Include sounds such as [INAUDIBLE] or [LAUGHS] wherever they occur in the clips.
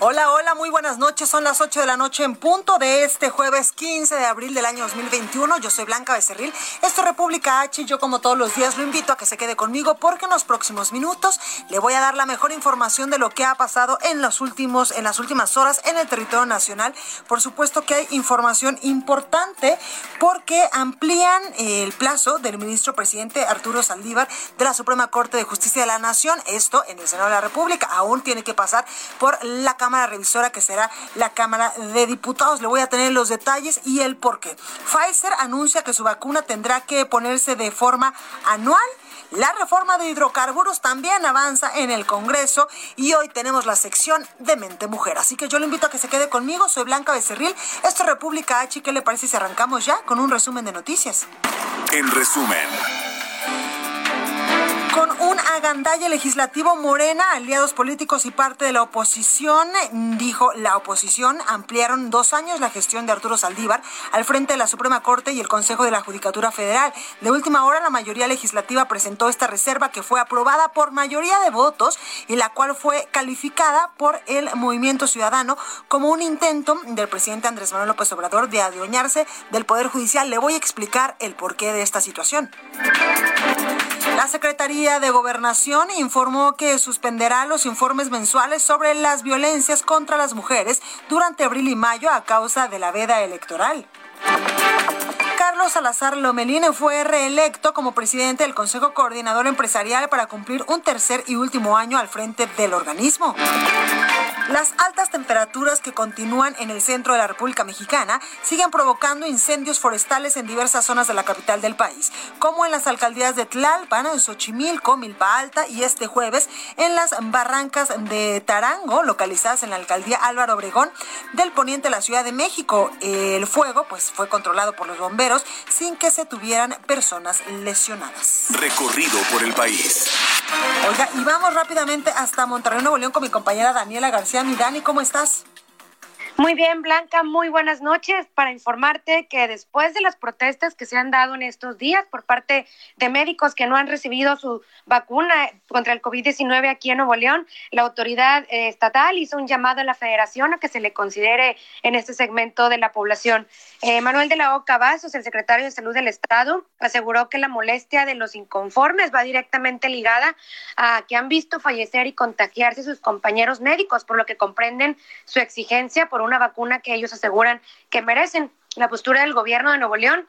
Hola, hola, muy buenas noches. Son las 8 de la noche en punto de este jueves 15 de abril del año 2021. Yo soy Blanca Becerril. Esto es República H y yo como todos los días lo invito a que se quede conmigo porque en los próximos minutos le voy a dar la mejor información de lo que ha pasado en los últimos en las últimas horas en el territorio nacional. Por supuesto que hay información importante porque amplían el plazo del ministro presidente Arturo Saldívar de la Suprema Corte de Justicia de la Nación. Esto en el Senado de la República aún tiene que pasar por la Cámara Cámara Revisora, que será la Cámara de Diputados. Le voy a tener los detalles y el por qué. Pfizer anuncia que su vacuna tendrá que ponerse de forma anual. La reforma de hidrocarburos también avanza en el Congreso y hoy tenemos la sección de Mente Mujer. Así que yo le invito a que se quede conmigo. Soy Blanca Becerril. Esto es República H. ¿Qué le parece si arrancamos ya con un resumen de noticias? En resumen. Agandalle legislativo Morena, aliados políticos y parte de la oposición, dijo la oposición, ampliaron dos años la gestión de Arturo Saldívar al frente de la Suprema Corte y el Consejo de la Judicatura Federal. De última hora, la mayoría legislativa presentó esta reserva que fue aprobada por mayoría de votos y la cual fue calificada por el Movimiento Ciudadano como un intento del presidente Andrés Manuel López Obrador de adueñarse del Poder Judicial. Le voy a explicar el porqué de esta situación. La Secretaría de Gobernación informó que suspenderá los informes mensuales sobre las violencias contra las mujeres durante abril y mayo a causa de la veda electoral. Carlos Salazar Lomelín fue reelecto como presidente del Consejo Coordinador Empresarial para cumplir un tercer y último año al frente del organismo. Las altas temperaturas que continúan en el centro de la República Mexicana siguen provocando incendios forestales en diversas zonas de la capital del país, como en las alcaldías de Tlalpan, en Xochimilco, Milpa Alta y este jueves en las barrancas de Tarango, localizadas en la alcaldía Álvaro Obregón del poniente de la Ciudad de México. El fuego pues fue controlado por los bomberos sin que se tuvieran personas lesionadas. Recorrido por el país. Oiga, y vamos rápidamente hasta Monterrey, Nuevo León con mi compañera Daniela García. Mi Dani, ¿cómo estás? Muy bien, Blanca, muy buenas noches. Para informarte que después de las protestas que se han dado en estos días por parte de médicos que no han recibido su vacuna contra el COVID-19 aquí en Nuevo León, la autoridad eh, estatal hizo un llamado a la federación a que se le considere en este segmento de la población. Eh, Manuel de la Oca Vasos, el secretario de Salud del Estado, aseguró que la molestia de los inconformes va directamente ligada a que han visto fallecer y contagiarse sus compañeros médicos, por lo que comprenden su exigencia por un una vacuna que ellos aseguran que merecen. La postura del gobierno de Nuevo León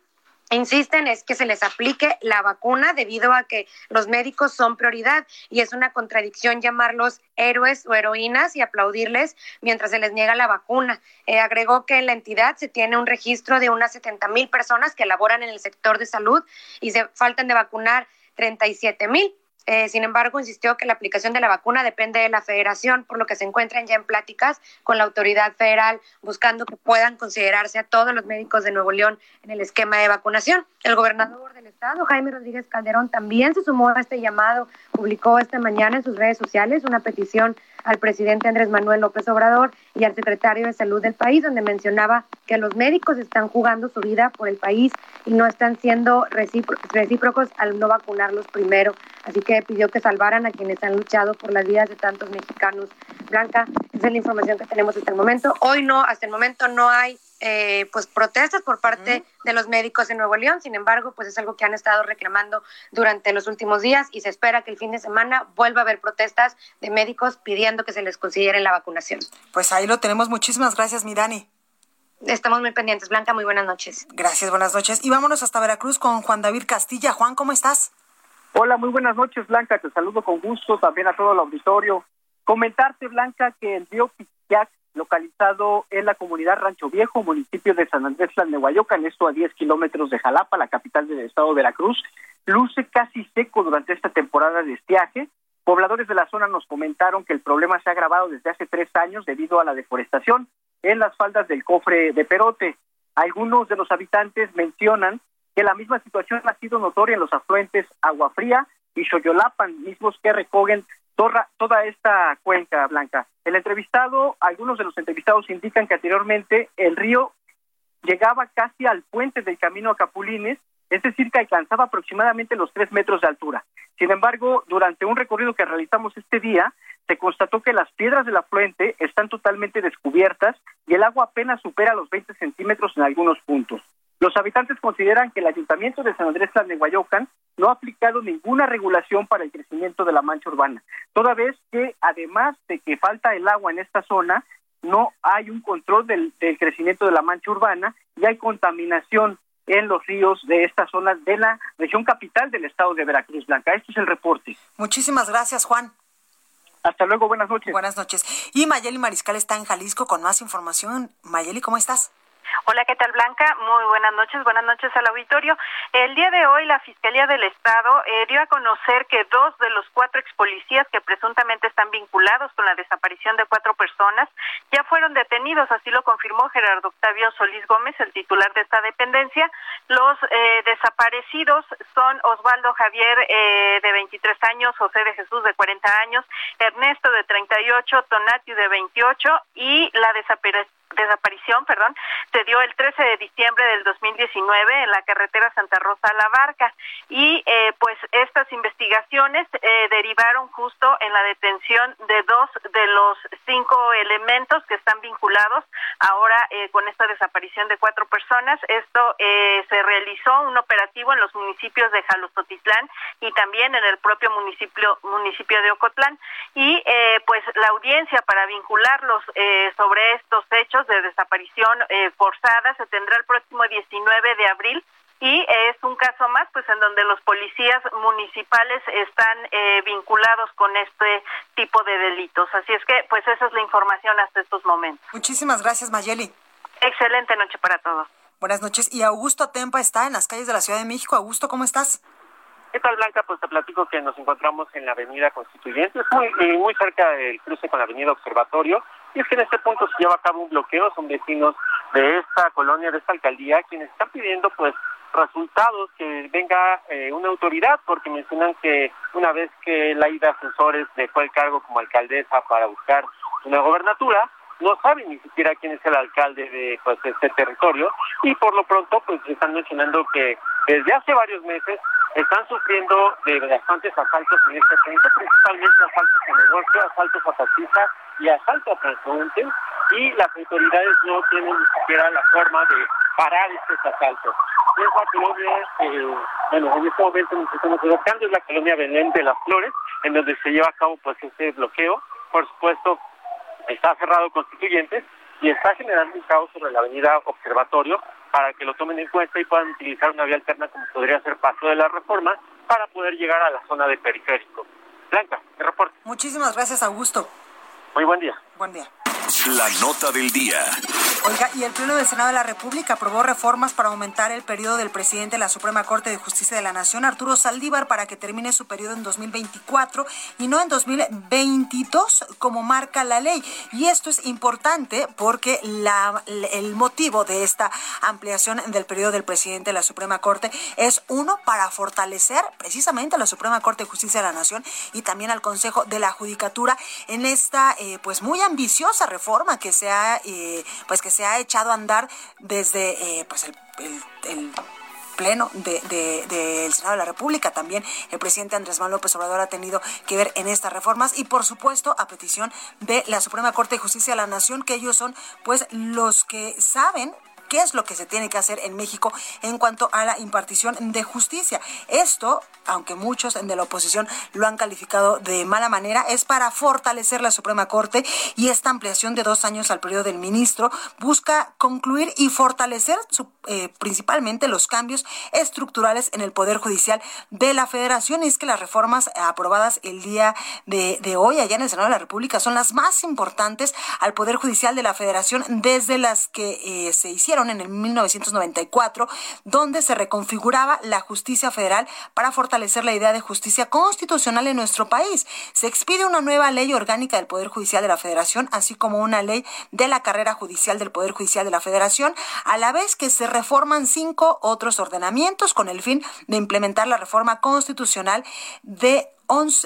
insisten es que se les aplique la vacuna debido a que los médicos son prioridad y es una contradicción llamarlos héroes o heroínas y aplaudirles mientras se les niega la vacuna. Eh, agregó que en la entidad se tiene un registro de unas 70 mil personas que laboran en el sector de salud y se faltan de vacunar 37 mil. Eh, sin embargo, insistió que la aplicación de la vacuna depende de la federación, por lo que se encuentran ya en pláticas con la autoridad federal buscando que puedan considerarse a todos los médicos de Nuevo León en el esquema de vacunación. El gobernador del estado, Jaime Rodríguez Calderón, también se sumó a este llamado, publicó esta mañana en sus redes sociales una petición al presidente Andrés Manuel López Obrador y al secretario de Salud del país, donde mencionaba que los médicos están jugando su vida por el país y no están siendo recíprocos al no vacunarlos primero. Así que pidió que salvaran a quienes han luchado por las vidas de tantos mexicanos. Blanca, esa es la información que tenemos hasta el momento. Hoy no, hasta el momento no hay eh, pues protestas por parte de los médicos en Nuevo León. Sin embargo, pues es algo que han estado reclamando durante los últimos días y se espera que el fin de semana vuelva a haber protestas de médicos pidiendo que se les considere la vacunación. Pues ahí lo tenemos. Muchísimas gracias, Mirani. Estamos muy pendientes. Blanca, muy buenas noches. Gracias, buenas noches. Y vámonos hasta Veracruz con Juan David Castilla. Juan, ¿cómo estás? Hola, muy buenas noches, Blanca. Te saludo con gusto también a todo el auditorio. Comentarte, Blanca, que el Pichiac, localizado en la comunidad Rancho Viejo, municipio de San Andrés en esto a 10 kilómetros de Jalapa, la capital del estado de Veracruz, luce casi seco durante esta temporada de estiaje. Pobladores de la zona nos comentaron que el problema se ha agravado desde hace tres años debido a la deforestación en las faldas del cofre de Perote. Algunos de los habitantes mencionan que la misma situación ha sido notoria en los afluentes Agua Fría y Xoyolapan, mismos que recogen toda, toda esta cuenca blanca. El entrevistado, algunos de los entrevistados indican que anteriormente el río llegaba casi al puente del camino a Capulines, es decir, que alcanzaba aproximadamente los tres metros de altura. Sin embargo, durante un recorrido que realizamos este día, se constató que las piedras del afluente están totalmente descubiertas y el agua apenas supera los 20 centímetros en algunos puntos. Los habitantes consideran que el Ayuntamiento de San Andrés Tlalnehuayocan no ha aplicado ninguna regulación para el crecimiento de la mancha urbana, toda vez que además de que falta el agua en esta zona, no hay un control del, crecimiento de la mancha urbana y hay contaminación en los ríos de esta zona de la región capital del estado de Veracruz Blanca. Este es el reporte. Muchísimas gracias, Juan. Hasta luego, buenas noches. Buenas noches. Y Mayeli Mariscal está en Jalisco con más información. Mayeli, ¿cómo estás? Hola, ¿qué tal Blanca? Muy buenas noches, buenas noches al auditorio. El día de hoy la Fiscalía del Estado eh, dio a conocer que dos de los cuatro ex policías que presuntamente están vinculados con la desaparición de cuatro personas ya fueron detenidos, así lo confirmó Gerardo Octavio Solís Gómez, el titular de esta dependencia. Los eh, desaparecidos son Osvaldo Javier eh, de 23 años, José de Jesús de 40 años, Ernesto de 38, Tonati de 28 y la desaparición desaparición, perdón, se dio el 13 de diciembre del 2019 en la carretera Santa Rosa a la Barca y eh, pues estas investigaciones eh, derivaron justo en la detención de dos de los cinco elementos que están vinculados ahora eh, con esta desaparición de cuatro personas. Esto se realizó un operativo en los municipios de Jalostotitlán y también en el propio municipio municipio de Ocotlán y pues la audiencia para vincularlos sobre estos hechos de desaparición eh, forzada se tendrá el próximo 19 de abril y es un caso más pues en donde los policías municipales están eh, vinculados con este tipo de delitos. Así es que pues esa es la información hasta estos momentos. Muchísimas gracias Mayeli. Excelente noche para todos. Buenas noches. Y Augusto Tempa está en las calles de la Ciudad de México. Augusto cómo estás ¿Qué tal, Blanca? Pues te platico que nos encontramos en la Avenida Constituyentes, muy, eh, muy cerca del cruce con la Avenida Observatorio. Y es que en este punto se lleva a cabo un bloqueo, son vecinos de esta colonia, de esta alcaldía, quienes están pidiendo pues resultados, que venga eh, una autoridad, porque mencionan que una vez que Laida Asesores dejó el cargo como alcaldesa para buscar una gobernatura, no saben ni siquiera quién es el alcalde de pues, este territorio y por lo pronto pues están mencionando que desde hace varios meses están sufriendo de bastantes asaltos en este punto, principalmente asaltos a negocio, asaltos a taxistas y asaltos a transeúntes, y las autoridades no tienen ni siquiera la forma de parar estos asaltos. Es la colonia, eh, bueno, en este momento nos estamos ubicando, es la colonia Belén de las Flores, en donde se lleva a cabo pues este bloqueo. Por supuesto, está cerrado constituyentes y está generando un caos sobre la avenida Observatorio, para que lo tomen en cuenta y puedan utilizar una vía alterna como podría ser Paso de la Reforma para poder llegar a la zona de periférico. Blanca, el reporte. Muchísimas gracias, Augusto. Muy buen día. Buen día. La nota del día. Oiga, y el Pleno del Senado de la República aprobó reformas para aumentar el periodo del presidente de la Suprema Corte de Justicia de la Nación, Arturo Saldívar, para que termine su periodo en 2024 y no en 2022, como marca la ley. Y esto es importante porque el motivo de esta ampliación del periodo del presidente de la Suprema Corte es uno para fortalecer precisamente a la Suprema Corte de Justicia de la Nación y también al Consejo de la Judicatura en esta eh, pues muy ambiciosa reforma que se ha eh, pues que se ha echado a andar desde eh, pues el, pleno del de, Senado de la República. También el presidente Andrés Manuel López Obrador ha tenido que ver en estas reformas y por supuesto a petición de la Suprema Corte de Justicia de la Nación, que ellos son pues los que saben qué es lo que se tiene que hacer en México en cuanto a la impartición de justicia. Esto, aunque muchos de la oposición lo han calificado de mala manera, es para fortalecer la Suprema Corte y esta ampliación de dos años al periodo del ministro busca concluir y fortalecer eh, principalmente los cambios estructurales en el Poder Judicial de la Federación. Y es que las reformas aprobadas el día de, hoy allá en el Senado de la República son las más importantes al Poder Judicial de la Federación desde las que eh, se hicieron en el 1994, donde se reconfiguraba la justicia federal para fortalecer la idea de justicia constitucional en nuestro país. Se expide una nueva ley orgánica del Poder Judicial de la Federación, así como una ley de la carrera judicial del Poder Judicial de la Federación, a la vez que se reforman cinco otros ordenamientos con el fin de implementar la reforma constitucional de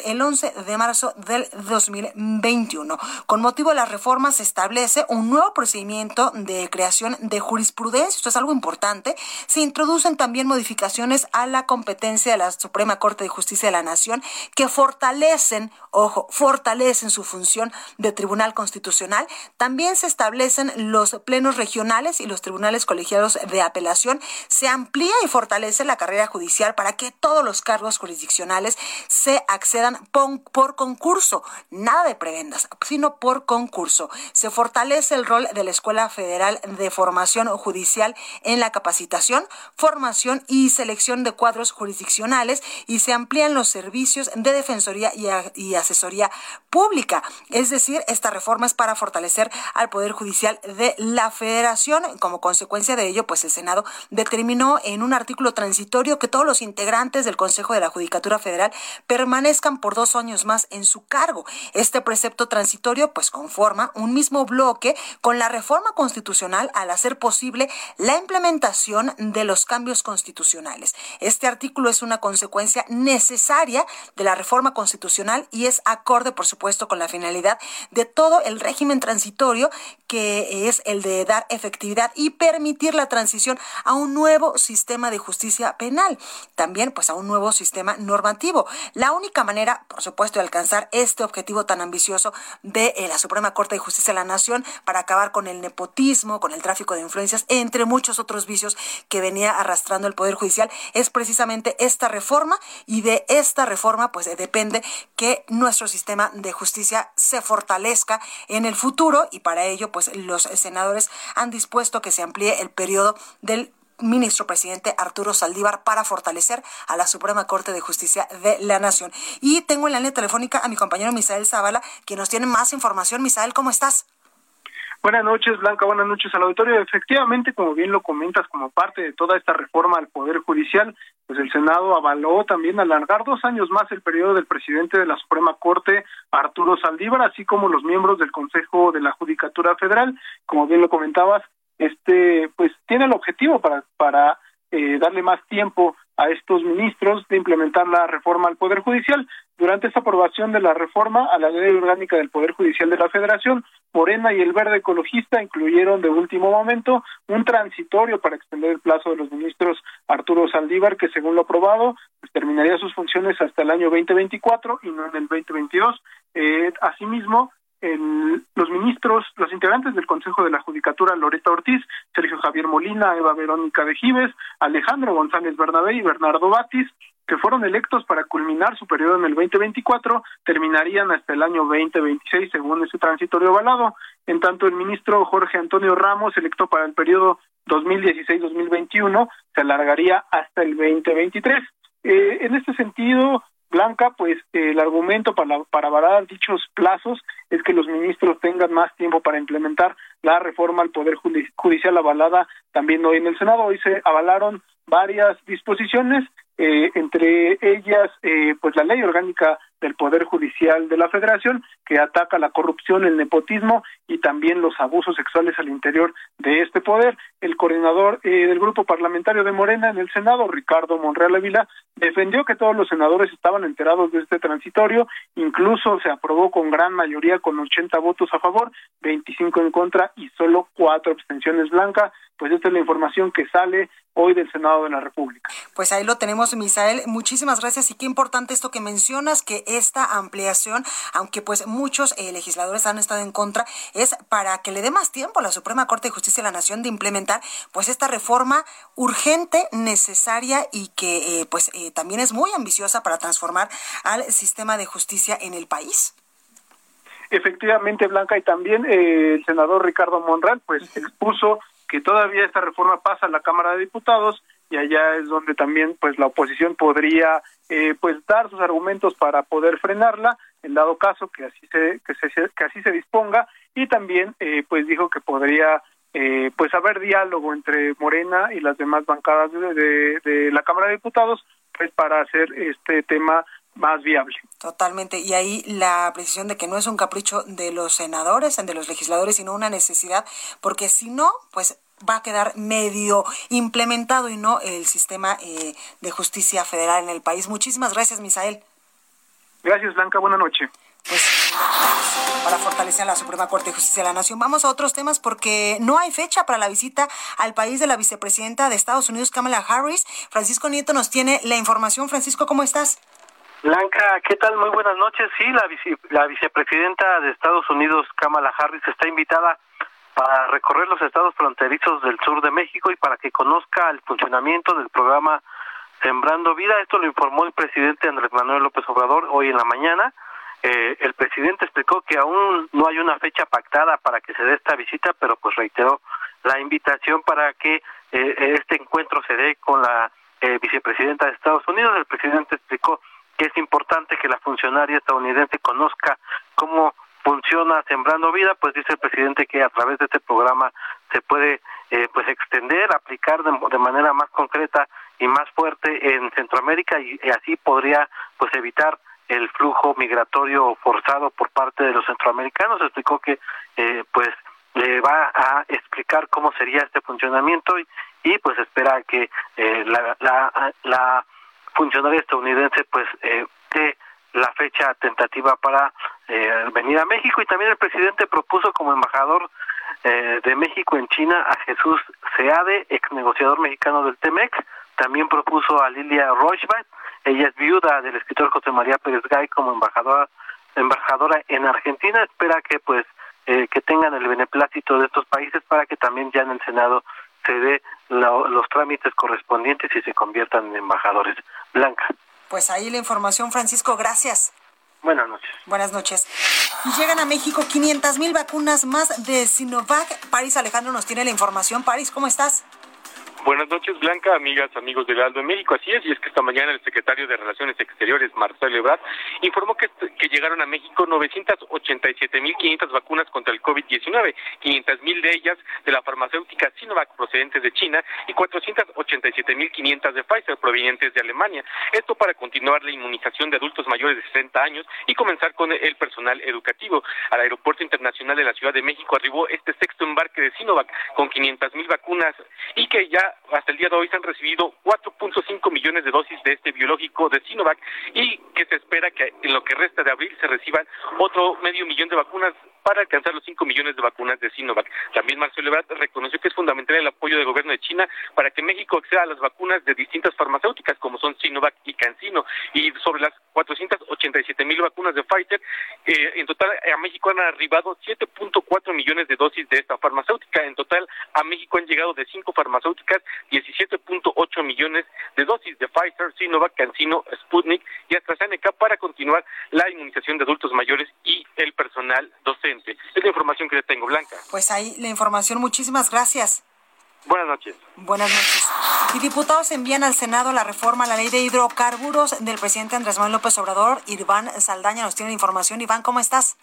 el 11 de marzo del 2021. Con motivo de las reformas se establece un nuevo procedimiento de creación de jurisprudencia, esto es algo importante. Se introducen también modificaciones a la competencia de la Suprema Corte de Justicia de la Nación que fortalecen, ojo, fortalecen su función de Tribunal Constitucional. También se establecen los plenos regionales y los tribunales colegiados de apelación. Se amplía y fortalece la carrera judicial para que todos los cargos jurisdiccionales se accedan por concurso, nada de prebendas, sino por concurso. Se fortalece el rol de la Escuela Federal de Formación Judicial en la capacitación, formación y selección de cuadros jurisdiccionales y se amplían los servicios de defensoría y, asesoría pública. Es decir, esta reforma es para fortalecer al Poder Judicial de la Federación. Como consecuencia de ello, pues el Senado determinó en un artículo transitorio que todos los integrantes del Consejo de la Judicatura Federal permanecen por dos años más en su cargo. Este precepto transitorio pues conforma un mismo bloque con la reforma constitucional al hacer posible la implementación de los cambios constitucionales. Este artículo es una consecuencia necesaria de la reforma constitucional y es acorde, por supuesto, con la finalidad de todo el régimen transitorio que es el de dar efectividad y permitir la transición a un nuevo sistema de justicia penal, también pues a un nuevo sistema normativo. La única manera, por supuesto, de alcanzar este objetivo tan ambicioso de eh, la Suprema Corte de Justicia de la Nación para acabar con el nepotismo, con el tráfico de influencias, entre muchos otros vicios que venía arrastrando el Poder Judicial, es precisamente esta reforma. Y de esta reforma pues eh, depende que nuestro sistema de justicia se fortalezca en el futuro. Y para ello pues los senadores han dispuesto que se amplíe el periodo del ministro presidente Arturo Saldívar para fortalecer a la Suprema Corte de Justicia de la Nación. Y tengo en la línea telefónica a mi compañero Misael Zavala, que nos tiene más información. Misael, ¿cómo estás? Buenas noches, Blanca. Buenas noches al auditorio. Efectivamente, como bien lo comentas, como parte de toda esta reforma al Poder Judicial, pues el Senado avaló también alargar dos años más el periodo del presidente de la Suprema Corte, Arturo Saldívar, así como los miembros del Consejo de la Judicatura Federal. Como bien lo comentabas, este pues tiene el objetivo para para eh, darle más tiempo a estos ministros de implementar la reforma al Poder Judicial. Durante esta aprobación de la reforma a la ley orgánica del Poder Judicial de la Federación, Morena y el Verde Ecologista incluyeron de último momento un transitorio para extender el plazo de los ministros Arturo Saldívar, que según lo aprobado, pues, terminaría sus funciones hasta el año 2024 y no en el 2022. Eh, asimismo, los ministros, los integrantes del Consejo de la Judicatura, Loreta Ortiz, Sergio Javier Molina, Eva Verónica de Gives, Alejandro González Bernabé y Bernardo Batis, que fueron electos para culminar su periodo en el 2024, terminarían hasta el año 2026, según ese transitorio avalado. En tanto, el ministro Jorge Antonio Ramos, electo para el periodo 2016-2021, se alargaría hasta el 2023. Eh, en este sentido, Blanca, pues el argumento para, para avalar dichos plazos es que los ministros tengan más tiempo para implementar la reforma al Poder Judicial avalada también hoy en el Senado. Hoy se avalaron varias disposiciones, eh, entre ellas eh, pues la ley orgánica del Poder Judicial de la Federación, que ataca la corrupción, el nepotismo y también los abusos sexuales al interior de este poder. El coordinador eh, del grupo parlamentario de Morena en el Senado, Ricardo Monreal Ávila, defendió que todos los senadores estaban enterados de este transitorio, incluso se aprobó con gran mayoría con 80 votos a favor, 25 en contra y solo cuatro abstenciones blancas. Pues esta es la información que sale hoy del Senado de la República. Pues ahí lo tenemos, Misael. Muchísimas gracias y qué importante esto que mencionas, que esta ampliación, aunque pues muchos eh, legisladores han estado en contra, es para que le dé más tiempo a la Suprema Corte de Justicia de la Nación de implementar pues esta reforma urgente, necesaria y que eh, pues eh, también es muy ambiciosa para transformar al sistema de justicia en el país. Efectivamente, Blanca, y también eh, el senador Ricardo Monreal pues expuso que todavía esta reforma pasa a la Cámara de Diputados y allá es donde también pues la oposición podría eh, pues dar sus argumentos para poder frenarla en dado caso que así se que, se, que así se disponga y también eh, pues dijo que podría eh, pues haber diálogo entre Morena y las demás bancadas de, de la Cámara de Diputados pues para hacer este tema más viable. Totalmente. Y ahí la precisión de que no es un capricho de los senadores, de los legisladores, sino una necesidad, porque si no, pues va a quedar medio implementado y no el sistema eh, de justicia federal en el país. Muchísimas gracias, Misael. Gracias, Blanca. Buena noche. Pues para fortalecer la Suprema Corte de Justicia de la Nación. Vamos a otros temas porque no hay fecha para la visita al país de la vicepresidenta de Estados Unidos, Kamala Harris. Francisco Nieto nos tiene la información. Francisco, ¿cómo estás? Blanca, ¿qué tal? Muy buenas noches. Sí, la, la vicepresidenta de Estados Unidos, Kamala Harris, está invitada para recorrer los estados fronterizos del sur de México y para que conozca el funcionamiento del programa Sembrando Vida. Esto lo informó el presidente Andrés Manuel López Obrador hoy en la mañana. Eh, el presidente explicó que aún no hay una fecha pactada para que se dé esta visita, pero pues reiteró la invitación para que eh, este encuentro se dé con la eh, vicepresidenta de Estados Unidos. El presidente explicó que es importante que la funcionaria estadounidense conozca cómo funciona Sembrando Vida, pues dice el presidente que a través de este programa se puede eh, pues extender, aplicar de, manera más concreta y más fuerte en Centroamérica y, así podría pues evitar el flujo migratorio forzado por parte de los centroamericanos. Explicó que eh, pues le va a explicar cómo sería este funcionamiento y, pues espera que eh, la, la, la funcionaria estadounidense pues eh, de la fecha tentativa para eh, venir a México y también el presidente propuso como embajador eh, de México en China a Jesús Seade, ex negociador mexicano del Temex, también propuso a Lilia Rochbach, ella es viuda del escritor José María Pérez Gay como embajadora embajadora en Argentina, espera que pues eh, que tengan el beneplácito de estos países para que también ya en el Senado se dé los trámites correspondientes y se conviertan en embajadores. Blanca. Pues ahí la información, Francisco, gracias. Buenas noches. Buenas noches. Llegan a México 500 mil vacunas más de Sinovac. París Alejandro nos tiene la información. París, ¿cómo estás? Buenas noches, Blanca, amigas, amigos del Aldo en México. Así es, y es que esta mañana el secretario de Relaciones Exteriores, Marcelo Ebrard, informó que, que llegaron a México 987.500 vacunas contra el COVID-19, 500.000 de ellas de la farmacéutica Sinovac procedentes de China y 487.500 de Pfizer provenientes de Alemania. Esto para continuar la inmunización de adultos mayores de 60 años y comenzar con el personal educativo. Al Aeropuerto Internacional de la Ciudad de México arribó este sexto embarque de Sinovac con 500.000 vacunas y que ya hasta el día de hoy se han recibido 4.5 millones de dosis de este biológico de Sinovac y que se espera que en lo que resta de abril se reciban otro medio millón de vacunas para alcanzar los 5 millones de vacunas de Sinovac. También Marcelo Ebrard reconoció que es fundamental el apoyo del gobierno de China para que México acceda a las vacunas de distintas farmacéuticas como son Sinovac y CanSino y sobre las 487 mil vacunas de Pfizer, eh, en total a México han arribado 7.4 millones de dosis de esta farmacéutica. En total a México han llegado de cinco farmacéuticas 17.8 millones de dosis de Pfizer, Sinovac, CanSino, Sputnik y AstraZeneca para continuar la inmunización de adultos mayores y el personal docente. Es la información que le tengo, Blanca. Pues ahí la información. Muchísimas gracias. Buenas noches. Buenas noches. Y diputados envían al Senado la reforma a la ley de hidrocarburos del presidente Andrés Manuel López Obrador. Iván Saldaña nos tiene información. Iván, ¿cómo estás?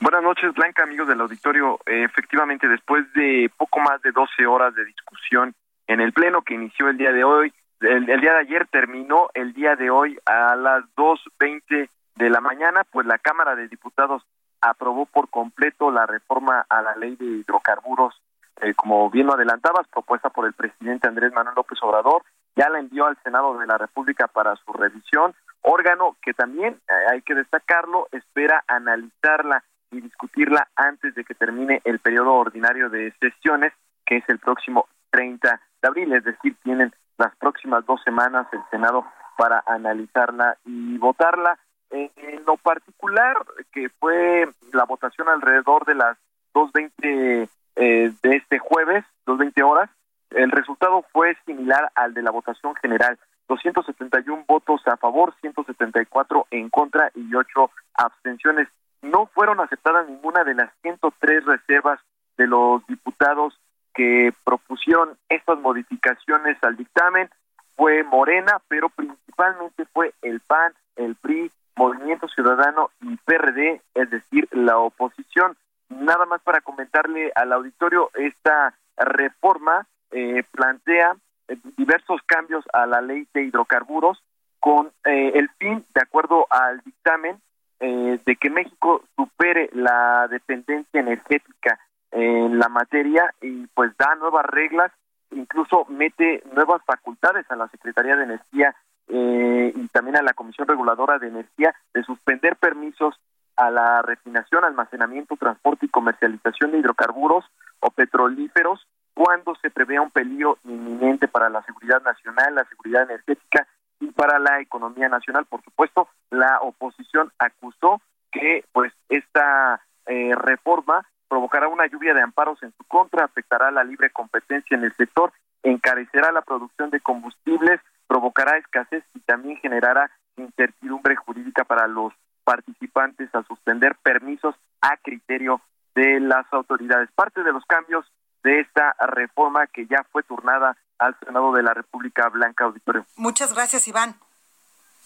Buenas noches, Blanca, amigos del auditorio. efectivamente, después de poco más de 12 horas de discusión en el Pleno que inició el día de hoy, el, día de ayer terminó el día de hoy a las 2.20 de la mañana, pues la Cámara de Diputados aprobó por completo la reforma a la ley de hidrocarburos, eh, como bien lo adelantabas, propuesta por el presidente Andrés Manuel López Obrador, ya la envió al Senado de la República para su revisión, órgano que también, eh, hay que destacarlo, espera analizarla y discutirla antes de que termine el periodo ordinario de sesiones, que es el próximo 30 de abril, es decir, tienen las próximas dos semanas el Senado para analizarla y votarla. En lo particular, que fue la votación alrededor de las 2.20 eh, de este jueves, 2.20 horas, el resultado fue similar al de la votación general. 271 votos a favor, 174 en contra y 8 abstenciones. No fueron aceptadas ninguna de las 103 reservas de los diputados que propusieron estas modificaciones al dictamen. Fue Morena, pero principalmente fue el PAN, el PRI, Movimiento Ciudadano y PRD, es decir, la oposición. Nada más para comentarle al auditorio, esta reforma eh, plantea eh, diversos cambios a la ley de hidrocarburos con eh, el fin, de acuerdo al dictamen, de que México supere la dependencia energética en la materia y pues da nuevas reglas, incluso mete nuevas facultades a la Secretaría de Energía y también a la Comisión Reguladora de Energía de suspender permisos a la refinación, almacenamiento, transporte y comercialización de hidrocarburos o petrolíferos cuando se prevea un peligro inminente para la seguridad nacional, la seguridad energética y para la economía nacional. Por supuesto, la oposición acusó que pues esta eh, reforma provocará una lluvia de amparos en su contra, afectará la libre competencia en el sector, encarecerá la producción de combustibles, provocará escasez y también generará incertidumbre jurídica para los participantes a suspender permisos a criterio de las autoridades. Parte de los cambios de esta reforma que ya fue turnada al Senado de la República Blanca Auditorio. Muchas gracias, Iván.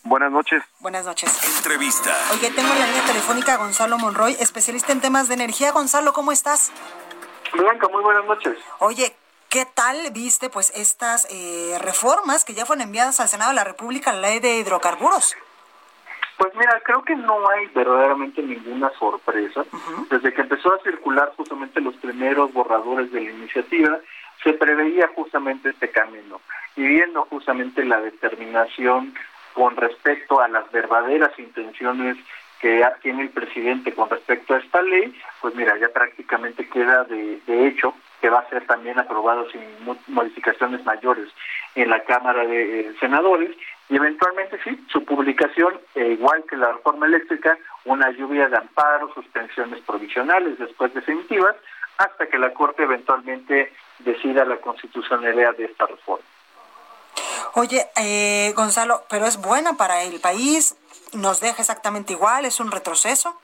Buenas noches. Buenas noches. Entrevista. Oye, tengo en la línea telefónica a Gonzalo Monroy, especialista en temas de energía. Gonzalo, ¿cómo estás? Blanca, muy buenas noches. Oye, ¿qué tal viste pues estas eh, reformas que ya fueron enviadas al Senado de la República, la ley de hidrocarburos? Pues mira, creo que no hay verdaderamente ninguna sorpresa. Desde que empezó a circular justamente los primeros borradores de la iniciativa, se preveía justamente este camino. Y viendo justamente la determinación con respecto a las verdaderas intenciones que tiene el presidente con respecto a esta ley, pues mira, ya prácticamente queda de, de hecho que va a ser también aprobado sin modificaciones mayores en la Cámara de eh, Senadores y eventualmente sí, su publicación, eh, igual que la reforma eléctrica, una lluvia de amparos, suspensiones provisionales, después definitivas, hasta que la Corte eventualmente decida la constitucionalidad de esta reforma. Oye, eh, Gonzalo, pero es buena para el país, nos deja exactamente igual, es un retroceso.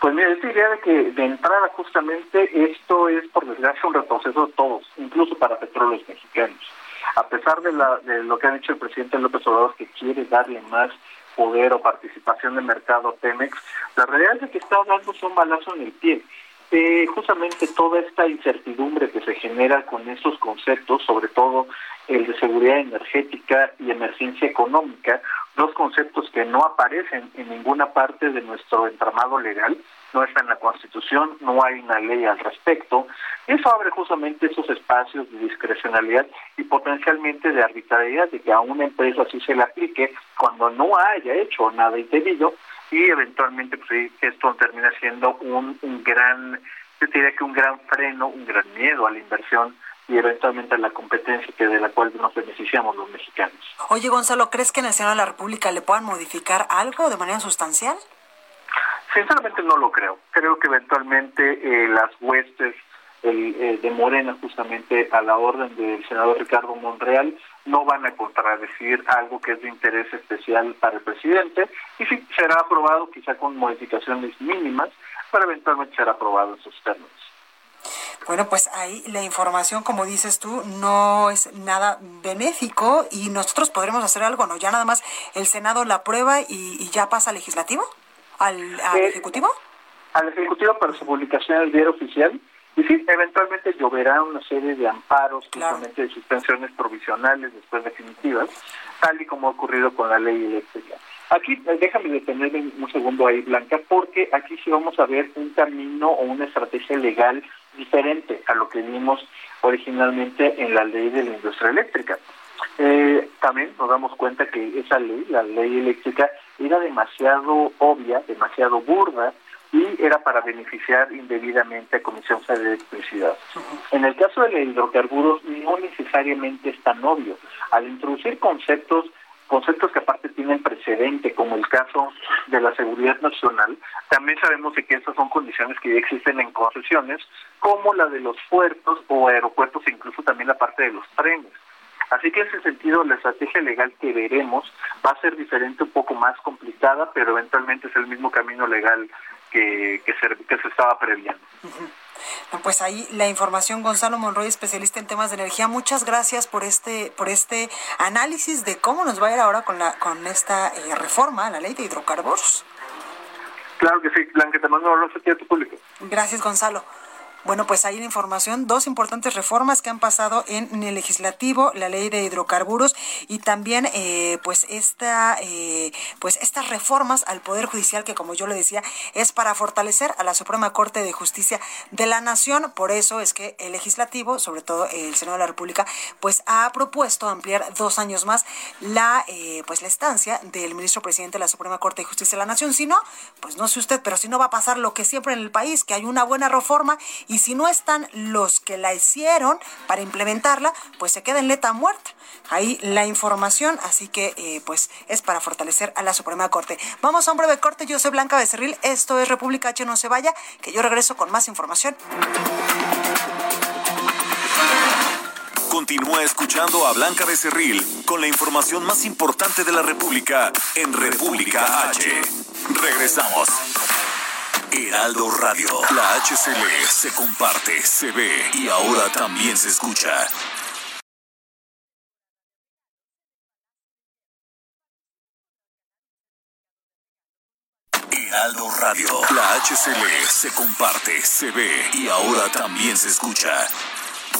Pues mira, esta idea de que de entrada justamente esto es por desgracia un retroceso de todos, incluso para petróleos mexicanos a pesar de, lo que ha dicho el presidente López Obrador, que quiere darle más poder o participación de mercado a Pemex, la realidad es que está dando un balazo en el pie. Eh, justamente toda esta incertidumbre que se genera con esos conceptos, sobre todo el de seguridad energética y emergencia económica, dos conceptos que no aparecen en ninguna parte de nuestro entramado legal, no está en la Constitución, no hay una ley al respecto. Eso abre justamente esos espacios de discrecionalidad y potencialmente de arbitrariedad, de que a una empresa sí se le aplique cuando no haya hecho nada indebido y eventualmente pues, esto termina siendo un, gran, yo que un gran freno, un gran miedo a la inversión y eventualmente a la competencia que de la cual nos beneficiamos los mexicanos. Oye, Gonzalo, ¿crees que en el Senado de la República le puedan modificar algo de manera sustancial? Sinceramente no lo creo. Creo que eventualmente eh, las huestes eh, de Morena, justamente a la orden del senador Ricardo Monreal, no van a contradecir algo que es de interés especial para el presidente y sí, será aprobado quizá con modificaciones mínimas, pero eventualmente será aprobado en sus términos. Bueno, pues ahí la información, como dices tú, no es nada benéfico y nosotros podremos hacer algo, ¿no? Ya nada más el Senado la aprueba y, ya pasa al legislativo, al, eh, Ejecutivo. Al Ejecutivo para su publicación en el diario oficial. Y sí, eventualmente lloverá una serie de amparos, justamente de suspensiones provisionales después definitivas, tal y como ha ocurrido con la ley eléctrica. Aquí, eh, déjame detenerme un segundo ahí, Blanca, porque aquí sí vamos a ver un camino o una estrategia legal diferente a lo que vimos originalmente en la ley de la industria eléctrica. Eh, también nos damos cuenta que esa ley, la ley eléctrica, era demasiado obvia, demasiado burda y era para beneficiar indebidamente a Comisión Federal de Electricidad. En el caso de los hidrocarburos no necesariamente es tan obvio. Al introducir conceptos conceptos que aparte tienen precedente, como el caso de la seguridad nacional, también sabemos que estas son condiciones que ya existen en concesiones, como la de los puertos o aeropuertos e incluso también la parte de los trenes. Así que en ese sentido la estrategia legal que veremos va a ser diferente, un poco más complicada, pero eventualmente es el mismo camino legal que, que, se, que se estaba previendo. Pues ahí la información, Gonzalo Monroy, especialista en temas de energía. Muchas gracias por este, por este análisis de cómo nos va a ir ahora con la, con esta eh, reforma a la ley de hidrocarburos. Claro que sí, Blanca, te mando un abrazo a tu público. Gracias, Gonzalo. Bueno, pues ahí la información, dos importantes reformas que han pasado en el legislativo, la ley de hidrocarburos y también eh, pues esta eh, pues estas reformas al poder judicial que como yo le decía es para fortalecer a la Suprema Corte de Justicia de la Nación. Por eso es que el legislativo, sobre todo el Senado de la República, pues ha propuesto ampliar dos años más la eh, pues la estancia del ministro presidente de la Suprema Corte de Justicia de la Nación. Si no, pues no sé usted, pero si no va a pasar lo que siempre en el país, que hay una buena reforma y si no están los que la hicieron para implementarla, pues se queda en leta muerta. Ahí la información, así que eh, pues es para fortalecer a la Suprema Corte. Vamos a un breve corte, yo soy Blanca Becerril, esto es República H, no se vaya, que yo regreso con más información. Continúa escuchando a Blanca Becerril con la información más importante de la República en República H. Regresamos. Heraldo Radio. La HCL se comparte, se ve y ahora también se escucha. Heraldo Radio. La HCL se comparte, se ve y ahora también se escucha.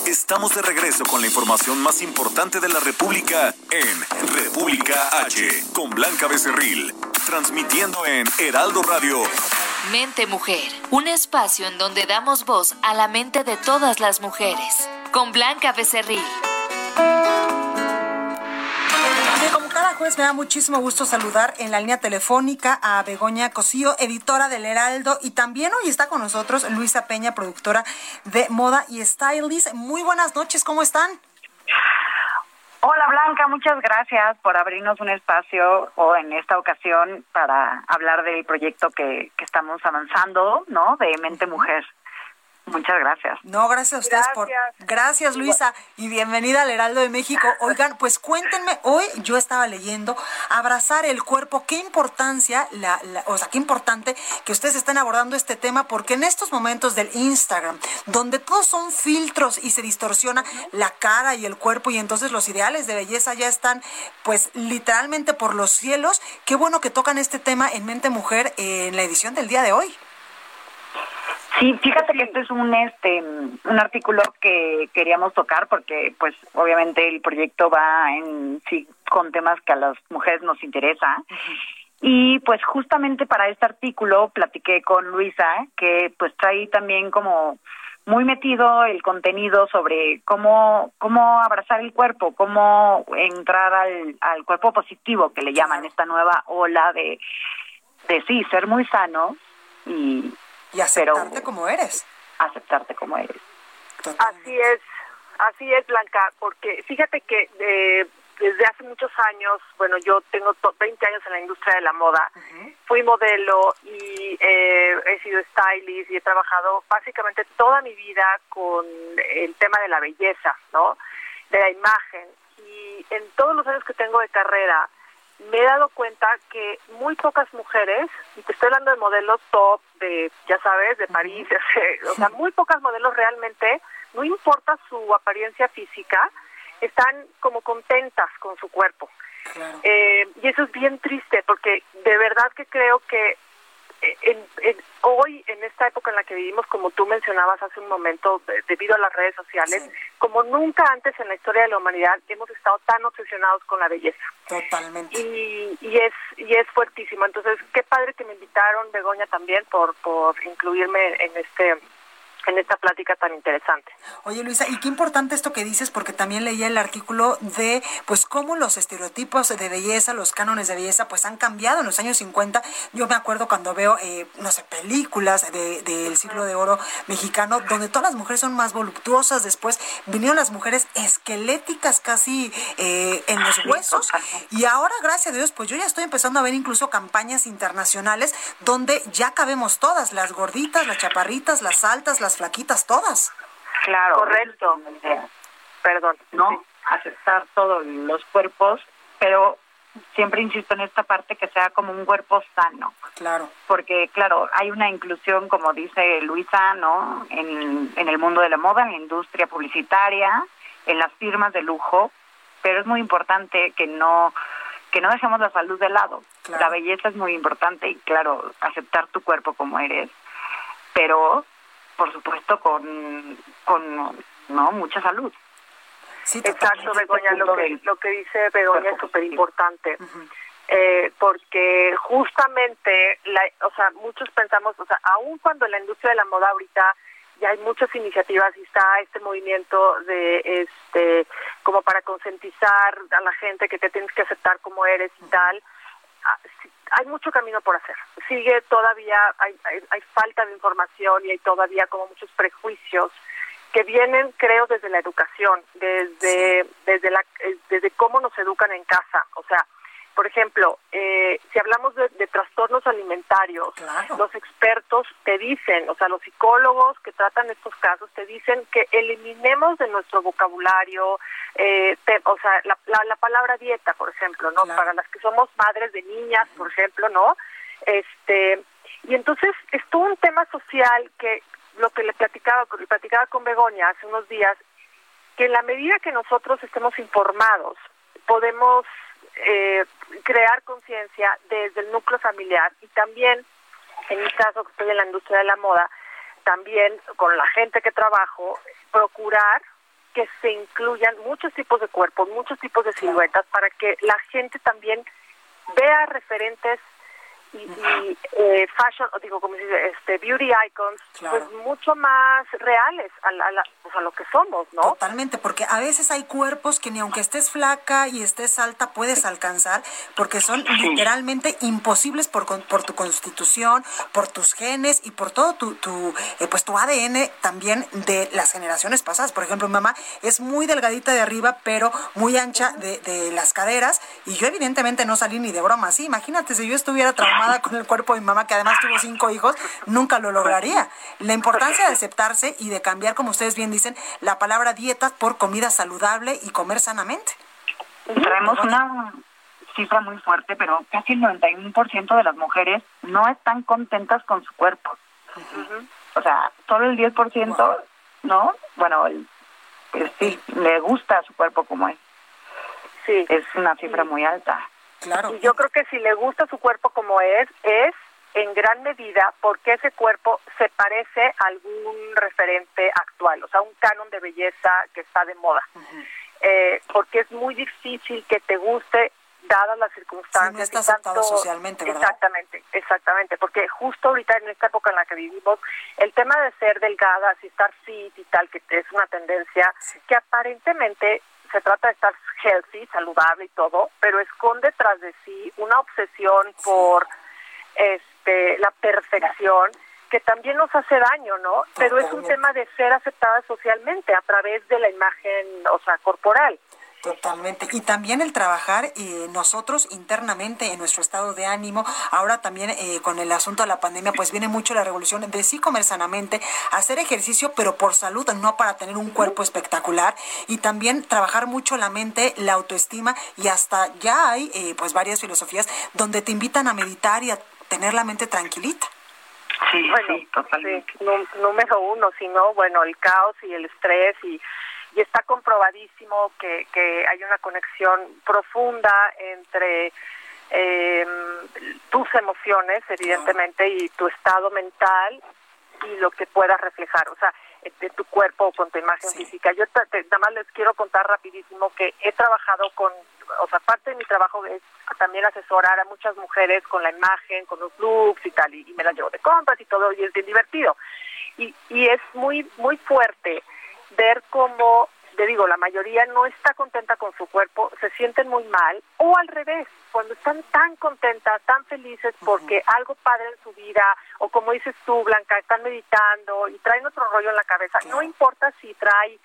Estamos de regreso con la información más importante de la República en República H con Blanca Becerril, transmitiendo en Heraldo Radio Mente Mujer, un espacio en donde damos voz a la mente de todas las mujeres, con Blanca Becerril. como cada jueves me da muchísimo gusto saludar en la línea telefónica a Begoña Cosío, editora del Heraldo, y también hoy está con nosotros Luisa Peña, productora de moda y stylist. Muy buenas noches, ¿cómo están? Hola Blanca, muchas gracias por abrirnos un espacio o en esta ocasión para hablar del proyecto que, que estamos avanzando, ¿no? De Mente Mujer. Muchas gracias. No, gracias a ustedes por. Gracias, Luisa, y bienvenida al Heraldo de México. [LAUGHS] Oigan, pues cuéntenme, hoy yo estaba leyendo abrazar el cuerpo, qué importancia, la, o sea, qué importante que ustedes estén abordando este tema, porque en estos momentos del Instagram, donde todos son filtros y se distorsiona la cara y el cuerpo, y entonces los ideales de belleza ya están, pues, literalmente por los cielos. Qué bueno que tocan este tema en Mente Mujer en la edición del día de hoy. Sí, fíjate que este es un este un artículo que queríamos tocar porque pues obviamente el proyecto va en sí con temas que a las mujeres nos interesa. Y pues justamente para este artículo platiqué con Luisa, que pues trae también como muy metido el contenido sobre cómo cómo abrazar el cuerpo, cómo entrar al, al cuerpo positivo que le llaman esta nueva ola de de sí ser muy sano y y aceptarte como eres. Aceptarte como eres. Así es, así es, Blanca, porque fíjate que eh, desde hace muchos años, bueno, yo tengo 20 años en la industria de la moda, fui modelo y eh, he sido stylist y he trabajado básicamente toda mi vida con el tema de la belleza, ¿no? De la imagen. Y en todos los años que tengo de carrera, me he dado cuenta que muy pocas mujeres, y te estoy hablando de modelos top, de, ya sabes, de París, o sea, muy pocas modelos realmente, no importa su apariencia física, están como contentas con su cuerpo. Eh, y eso es bien triste, porque de verdad que creo que en, hoy, en esta época en la que vivimos, como tú mencionabas hace un momento, debido a las redes sociales, como nunca antes en la historia de la humanidad hemos estado tan obsesionados con la belleza. Totalmente. Y, y es y es fuertísimo. Entonces, qué padre que me invitaron, Begoña, también por, por incluirme en este en esta plática tan interesante. Oye Luisa, y qué importante esto que dices, porque también leía el artículo de pues cómo los estereotipos de belleza, los cánones de belleza, pues han cambiado en los años 50. Yo me acuerdo cuando veo, eh, no sé, películas del de, siglo de oro mexicano, donde todas las mujeres son más voluptuosas, después vinieron las mujeres esqueléticas casi eh, en los huesos, y ahora, gracias a Dios, pues yo ya estoy empezando a ver incluso campañas internacionales donde ya cabemos todas, las gorditas, las chaparritas, las altas, las flaquitas, todas. Claro. Correcto. Perdón. No, aceptar todos los cuerpos, pero siempre insisto en esta parte que sea como un cuerpo sano. Claro. Porque, claro, hay una inclusión, como dice Luisa, ¿no? En, en el mundo de la moda, en la industria publicitaria, en las firmas de lujo, pero es muy importante que no que no dejemos la salud de lado. La belleza es muy importante y, claro, aceptar tu cuerpo como eres, pero por supuesto con, con no mucha salud. Sí, Exacto, Begoña, lo que, lo que dice Begoña es súper importante. Eh, porque justamente, la, o sea, muchos pensamos, o sea, aun cuando la industria de la moda ahorita ya hay muchas iniciativas y está este movimiento de, este, como para concientizar a la gente que te tienes que aceptar como eres y tal, ah, hay mucho camino por hacer. Sigue todavía, hay, hay, falta de información y hay todavía como muchos prejuicios que vienen, creo, desde la educación, desde, desde, la, eh, desde cómo nos educan en casa. O sea, por ejemplo, eh, si hablamos de, trastornos alimentarios, los expertos te dicen, o sea, los psicólogos que tratan estos casos te dicen que eliminemos de nuestro vocabulario, eh, o sea, la, la, palabra dieta, por ejemplo, ¿no? Para las que somos madres de niñas, por ejemplo, ¿no? Este, y entonces es todo un tema social que lo que le platicaba, le platicaba con Begoña hace unos días, que en la medida que nosotros estemos informados, podemos eh, crear conciencia desde el núcleo familiar y también, en mi caso que estoy en la industria de la moda, también con la gente que trabajo, procurar que se incluyan muchos tipos de cuerpos, muchos tipos de siluetas, para que la gente también vea referentes y, y eh, fashion, digo, como dice, este, beauty icons, pues mucho más reales a, pues, a, lo que somos, ¿no? Totalmente, porque a veces hay cuerpos que ni aunque estés flaca y estés alta puedes alcanzar, porque son literalmente imposibles por, por tu constitución, por tus genes y por todo tu, tu eh, pues tu ADN también de las generaciones pasadas. Por ejemplo, mi mamá es muy delgadita de arriba, pero muy ancha de, de las caderas, y yo evidentemente no salí ni de broma así. Imagínate si yo estuviera trabajando con el cuerpo de mi mamá, que además tuvo cinco hijos, nunca lo lograría. La importancia de aceptarse y de cambiar, como ustedes bien dicen, la palabra dieta por comida saludable y comer sanamente. Traemos una cifra muy fuerte, pero casi el 91% de las mujeres no están contentas con su cuerpo. O sea, solo el 10%, ¿no? Bueno, pues sí, le gusta su cuerpo como es. Sí. Es una cifra muy alta. Y yo creo que si le gusta su cuerpo como es, es en gran medida porque ese cuerpo se parece a algún referente actual, o sea, un canon de belleza que está de moda. eh, porque es muy difícil que te guste dadas las circunstancias. no está aceptado socialmente, ¿verdad? Exactamente, exactamente, porque justo ahorita en esta época en la que vivimos, el tema de ser delgada, y estar fit y tal, que es una tendencia que aparentemente se trata de estar healthy, saludable y todo, pero esconde tras de sí una obsesión por este la perfección que también nos hace daño, ¿no? Pero es un tema de ser aceptada socialmente a través de la imagen, o sea, corporal. Totalmente. Y también el trabajar eh, nosotros internamente en nuestro estado de ánimo. Ahora también eh, con el asunto de la pandemia, pues viene mucho la revolución de sí comer sanamente, hacer ejercicio, pero por salud, no para tener un cuerpo espectacular. Y también trabajar mucho la mente, la autoestima y hasta ya hay eh, pues varias filosofías donde te invitan a meditar y a tener la mente tranquilita. Sí, sí, totalmente. número uno, sino bueno, el caos y el estrés y y está comprobadísimo que, que hay una conexión profunda entre eh, tus emociones, evidentemente, y tu estado mental y lo que puedas reflejar, o sea, de tu cuerpo con tu imagen física. Yo nada más les quiero contar rapidísimo que he trabajado con, o sea, parte de mi trabajo es también asesorar a muchas mujeres con la imagen, con los looks y tal, y, y me las llevo de compras y todo, y es bien divertido. y, y es muy, muy fuerte ver cómo te digo, la mayoría no está contenta con su cuerpo, se sienten muy mal, o al revés, cuando están tan contentas, tan felices porque algo padre en su vida, o como dices tú, Blanca, están meditando y traen otro rollo en la cabeza, no importa si trae,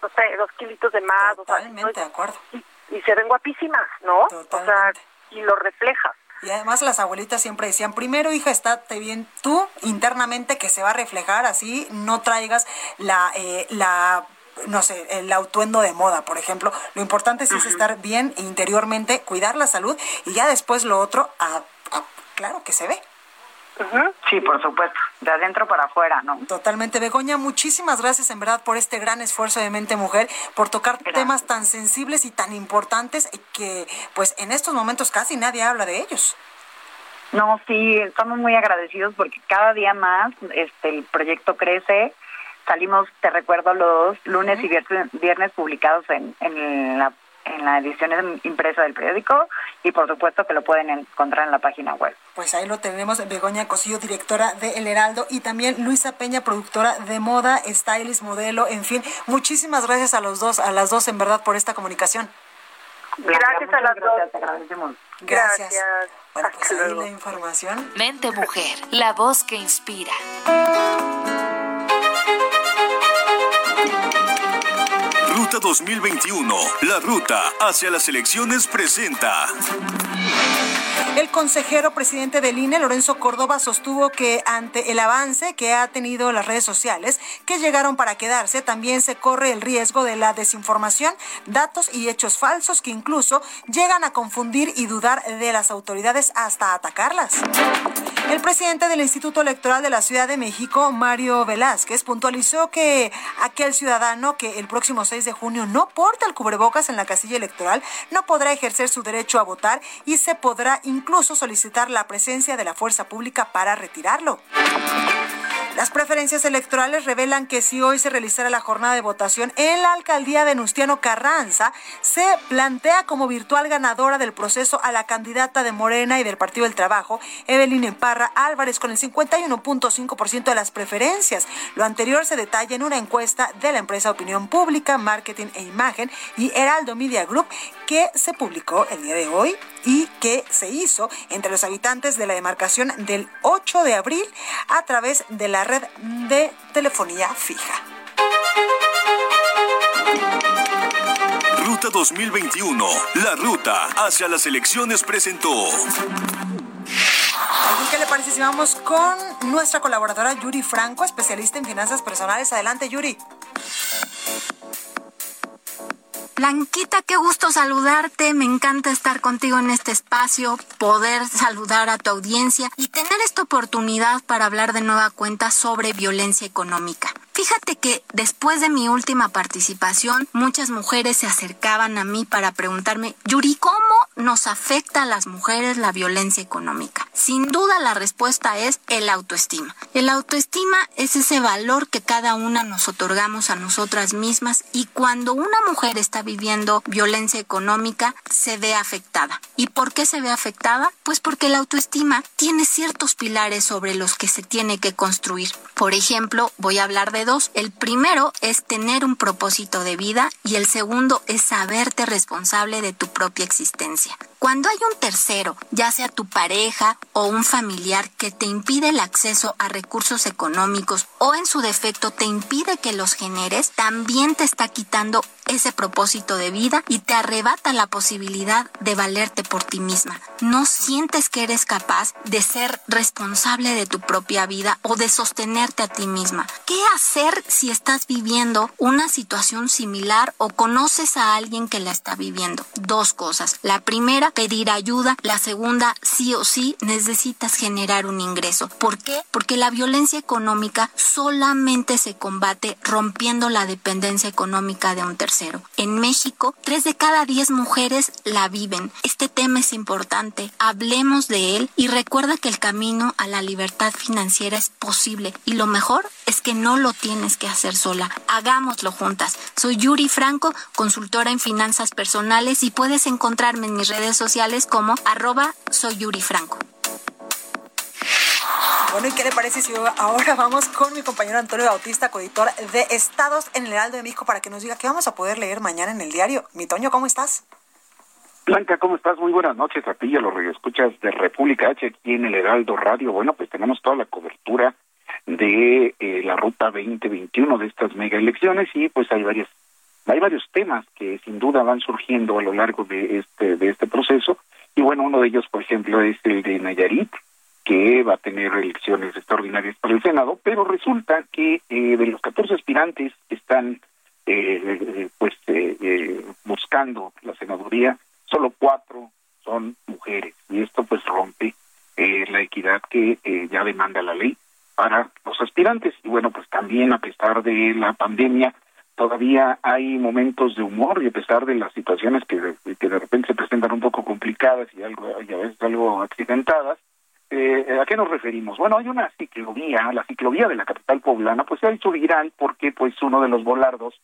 no sé, dos kilitos de más, Totalmente, de acuerdo. Y, se ven guapísimas, ¿no? O sea, y lo reflejas. Y además las abuelitas siempre decían, primero hija, estate bien tú internamente que se va a reflejar, así no traigas la, eh, la no sé, el autuendo de moda, por ejemplo. Lo importante es estar bien interiormente, cuidar la salud y ya después lo otro, claro que se ve. Sí, por supuesto, de adentro para afuera, ¿no? Totalmente, Begoña, muchísimas gracias en verdad por este gran esfuerzo de Mente Mujer, por tocar temas tan sensibles y tan importantes que pues en estos momentos casi nadie habla de ellos. No, sí, estamos muy agradecidos porque cada día más este el proyecto crece salimos, te recuerdo, los lunes y viernes, publicados en, en, la, en la edición impresa del periódico y por supuesto que lo pueden encontrar en la página web. Pues ahí lo tenemos, Begoña Cosillo, directora de El Heraldo, y también Luisa Peña, productora de moda, stylist, modelo, en fin. Muchísimas gracias a los dos, a las dos en verdad por esta comunicación. Gracias a las dos. agradecemos. Gracias. Bueno, pues ahí la información. Mente Mujer, la voz que inspira. Ruta 2021, la ruta hacia las elecciones presenta. El consejero presidente del INE, Lorenzo Córdoba, sostuvo que ante el avance que ha tenido las redes sociales, que llegaron para quedarse, también se corre el riesgo de la desinformación, datos y hechos falsos que incluso llegan a confundir y dudar de las autoridades hasta atacarlas. El presidente del Instituto Electoral de la Ciudad de México, Mario Velázquez, puntualizó que aquel ciudadano que el próximo 6 de junio no porta el cubrebocas en la casilla electoral no podrá ejercer su derecho a votar y se podrá incluso solicitar la presencia de la fuerza pública para retirarlo. Las preferencias electorales revelan que si hoy se realizara la jornada de votación en la alcaldía de Nustiano Carranza, se plantea como virtual ganadora del proceso a la candidata de Morena y del Partido del Trabajo, Evelyn Emparra Álvarez, con el 51.5% de las preferencias. Lo anterior se detalla en una encuesta de la empresa Opinión Pública, Marketing e Imagen y Heraldo Media Group que se publicó el día de hoy y que se hizo entre los habitantes de la demarcación del 8 de abril a través de la red de telefonía fija. Ruta 2021, la ruta hacia las elecciones presentó. ¿Qué le parece si vamos con nuestra colaboradora Yuri Franco, especialista en finanzas personales? Adelante, Yuri. Blanquita, qué gusto saludarte. Me encanta estar contigo en este espacio, poder saludar a tu audiencia y tener esta oportunidad para hablar de nueva cuenta sobre violencia económica. Fíjate que después de mi última participación, muchas mujeres se acercaban a mí para preguntarme, Yuri, ¿cómo nos afecta a las mujeres la violencia económica? Sin duda la respuesta es el autoestima. El autoestima es ese valor que cada una nos otorgamos a nosotras mismas y cuando una mujer está viviendo violencia económica se ve afectada. ¿Y por qué se ve afectada? Pues porque la autoestima tiene ciertos pilares sobre los que se tiene que construir. Por ejemplo, voy a hablar de dos. El primero es tener un propósito de vida y el segundo es saberte responsable de tu propia existencia. Cuando hay un tercero, ya sea tu pareja o un familiar que te impide el acceso a recursos económicos o en su defecto te impide que los generes, también te está quitando ese propósito de vida y te arrebata la posibilidad de valerte por ti misma. No sientes que eres capaz de ser responsable de tu propia vida o de sostenerte a ti misma. ¿Qué hacer si estás viviendo una situación similar o conoces a alguien que la está viviendo? Dos cosas. La primera, pedir ayuda. La segunda, sí o sí, necesitas generar un ingreso. ¿Por qué? Porque la violencia económica solamente se combate rompiendo la dependencia económica de un tercero. En México, tres de cada diez mujeres la viven. Este tema es importante. Hablemos de él y recuerda que el camino a la libertad financiera es posible y lo mejor es que no lo tienes que hacer sola. Hagámoslo juntas. Soy Yuri Franco, consultora en finanzas personales y puedes encontrarme en mis redes sociales como arroba soy Yuri Franco. Bueno, ¿y qué le parece si ahora vamos con mi compañero Antonio Bautista, coeditor de Estados en el Heraldo de México, para que nos diga qué vamos a poder leer mañana en el diario? Mi Toño, ¿cómo estás? Blanca, ¿cómo estás? Muy buenas noches a ti y a los escuchas de República H aquí en el Heraldo Radio. Bueno, pues tenemos toda la cobertura de eh, la ruta 2021 de estas mega elecciones y pues hay varias hay varios temas que sin duda van surgiendo a lo largo de este de este proceso y bueno uno de ellos por ejemplo es el de Nayarit que va a tener elecciones extraordinarias para el Senado pero resulta que eh, de los 14 aspirantes que están eh, pues buscando la senaduría solo cuatro son mujeres y esto pues rompe la equidad que ya demanda la ley para los aspirantes. Y bueno, pues también a pesar de la pandemia, todavía hay momentos de humor y a pesar de las situaciones que, que de repente se presentan un poco complicadas y, algo, y a veces algo accidentadas, eh, ¿a qué nos referimos? Bueno, hay una ciclovía, la ciclovía de la capital poblana, pues se ha hecho viral porque pues uno de los volardos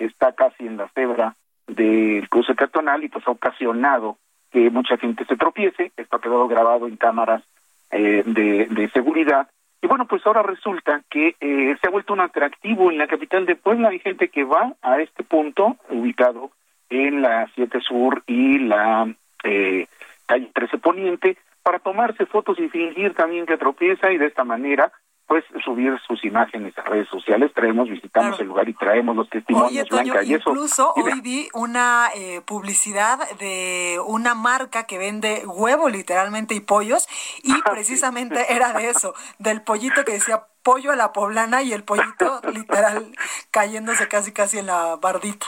está casi en la cebra del cruce cartonal y pues ha ocasionado que mucha gente se tropiece. Esto ha quedado grabado en cámaras eh, de, de seguridad y bueno, pues ahora resulta que eh, se ha vuelto un atractivo en la capital de Puebla. Hay gente que va a este punto, ubicado en la 7 Sur y la eh, calle 13 Poniente, para tomarse fotos y fingir también que tropieza y de esta manera pues subir sus imágenes a redes sociales. Traemos, visitamos el lugar y traemos los testimonios. Blanca, y incluso hoy vi una eh, publicidad de una marca que vende huevo literalmente y pollos y ah, precisamente era de eso, del pollito que decía pollo a la poblana y el pollito literal cayéndose casi casi en la bardita.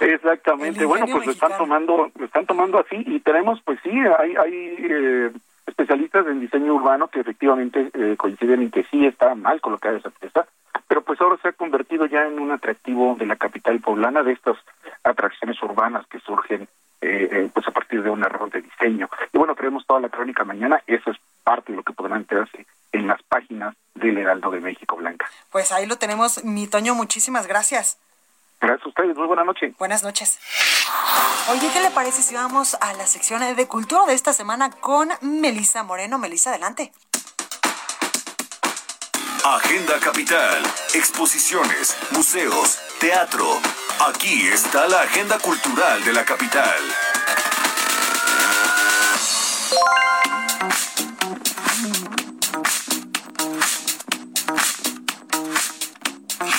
Exactamente, bueno, pues lo están tomando, lo están tomando así y tenemos, pues sí, hay, hay eh, especialistas en diseño urbano que efectivamente eh, coinciden en que sí está mal colocada esa pieza, pero pues ahora se ha convertido ya en un atractivo de la capital poblana, de estas atracciones urbanas que surgen eh, eh, pues a partir de un error de diseño. Y bueno, creemos toda la crónica mañana, eso es parte de lo que podrán enterarse en las páginas del Heraldo de México Blanca. Pues ahí lo tenemos, mi Toño, muchísimas gracias. Gracias a ustedes, muy buena noche. Buenas noches. Oye, ¿qué le parece si vamos a la sección de cultura de esta semana con Melisa Moreno? Melisa, adelante. Agenda Capital, exposiciones, museos, teatro. Aquí está la agenda cultural de la capital.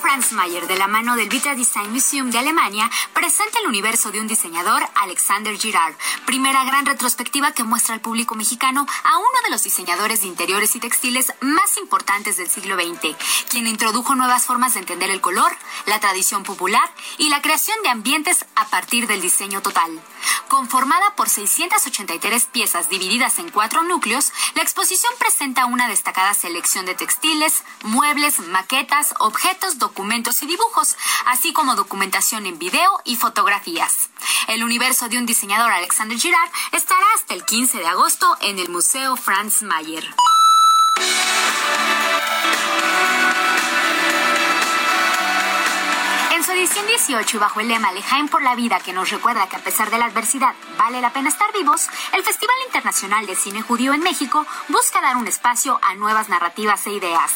Franz Mayer, de la mano del Vita Design Museum de Alemania, presenta el universo de un diseñador, Alexander Girard, primera gran retrospectiva que muestra al público mexicano a uno de los diseñadores de interiores y textiles más importantes del siglo XX, quien introdujo nuevas formas de entender el color, la tradición popular y la creación de ambientes a partir del diseño total. Conformada por 683 piezas divididas en cuatro núcleos, la exposición presenta una destacada selección de textiles, muebles, maquetas, objetos, documentos y dibujos, así como documentación en video y fotografías. El universo de un diseñador Alexander Girard estará hasta el 15 de agosto en el Museo Franz Mayer. Su edición 18 y bajo el lema Lejaim por la vida que nos recuerda que a pesar de la adversidad vale la pena estar vivos, el Festival Internacional de Cine Judío en México busca dar un espacio a nuevas narrativas e ideas.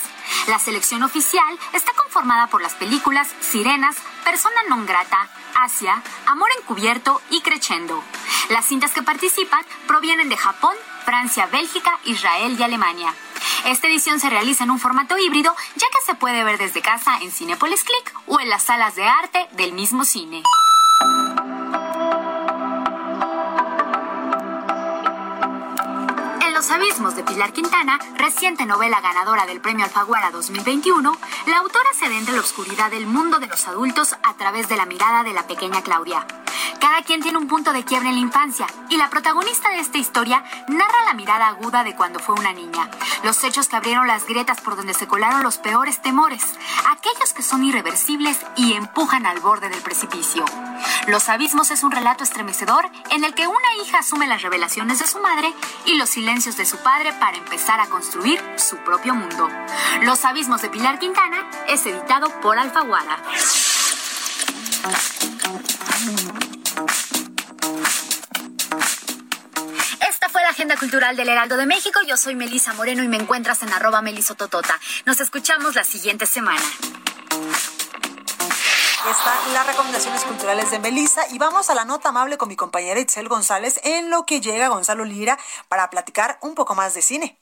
La selección oficial está conformada por las películas Sirenas, Persona non grata, Asia, Amor encubierto y Crescendo. Las cintas que participan provienen de Japón, Francia, Bélgica, Israel y Alemania. Esta edición se realiza en un formato híbrido, ya que se puede ver desde casa en Cinepolis Click o en las salas de arte del mismo cine. Los Abismos de Pilar Quintana, reciente novela ganadora del Premio Alfaguara 2021, la autora se adentra en la oscuridad del mundo de los adultos a través de la mirada de la pequeña Claudia. Cada quien tiene un punto de quiebre en la infancia y la protagonista de esta historia narra la mirada aguda de cuando fue una niña, los hechos que abrieron las grietas por donde se colaron los peores temores, aquellos que son irreversibles y empujan al borde del precipicio. Los Abismos es un relato estremecedor en el que una hija asume las revelaciones de su madre y los silencios de su padre para empezar a construir su propio mundo. Los abismos de Pilar Quintana es editado por Alfaguara. Esta fue la agenda cultural del Heraldo de México. Yo soy Melisa Moreno y me encuentras en arroba melisototota. Nos escuchamos la siguiente semana. Están las recomendaciones culturales de Melissa y vamos a la nota amable con mi compañera Itzel González en lo que llega Gonzalo Lira para platicar un poco más de cine.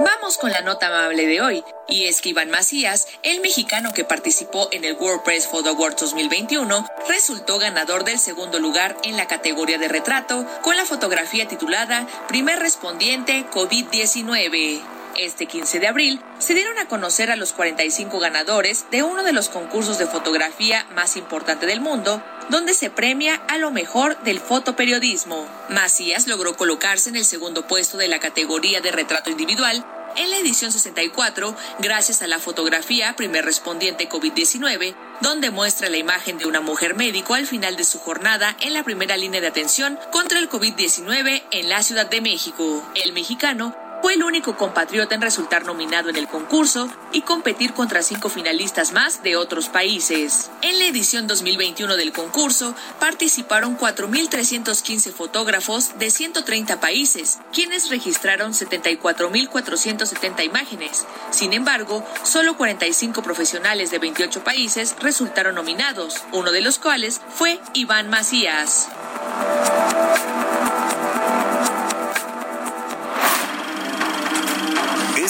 Vamos con la nota amable de hoy, y es que Iván Macías, el mexicano que participó en el World Press Photo Awards 2021, resultó ganador del segundo lugar en la categoría de retrato con la fotografía titulada Primer Respondiente COVID-19. Este 15 de abril se dieron a conocer a los 45 ganadores de uno de los concursos de fotografía más importante del mundo, donde se premia a lo mejor del fotoperiodismo. Macías logró colocarse en el segundo puesto de la categoría de retrato individual en la edición 64 gracias a la fotografía Primer Respondiente COVID-19, donde muestra la imagen de una mujer médico al final de su jornada en la primera línea de atención contra el COVID-19 en la Ciudad de México. El mexicano fue el único compatriota en resultar nominado en el concurso y competir contra cinco finalistas más de otros países. En la edición 2021 del concurso participaron 4.315 fotógrafos de 130 países, quienes registraron 74.470 imágenes. Sin embargo, solo 45 profesionales de 28 países resultaron nominados, uno de los cuales fue Iván Macías.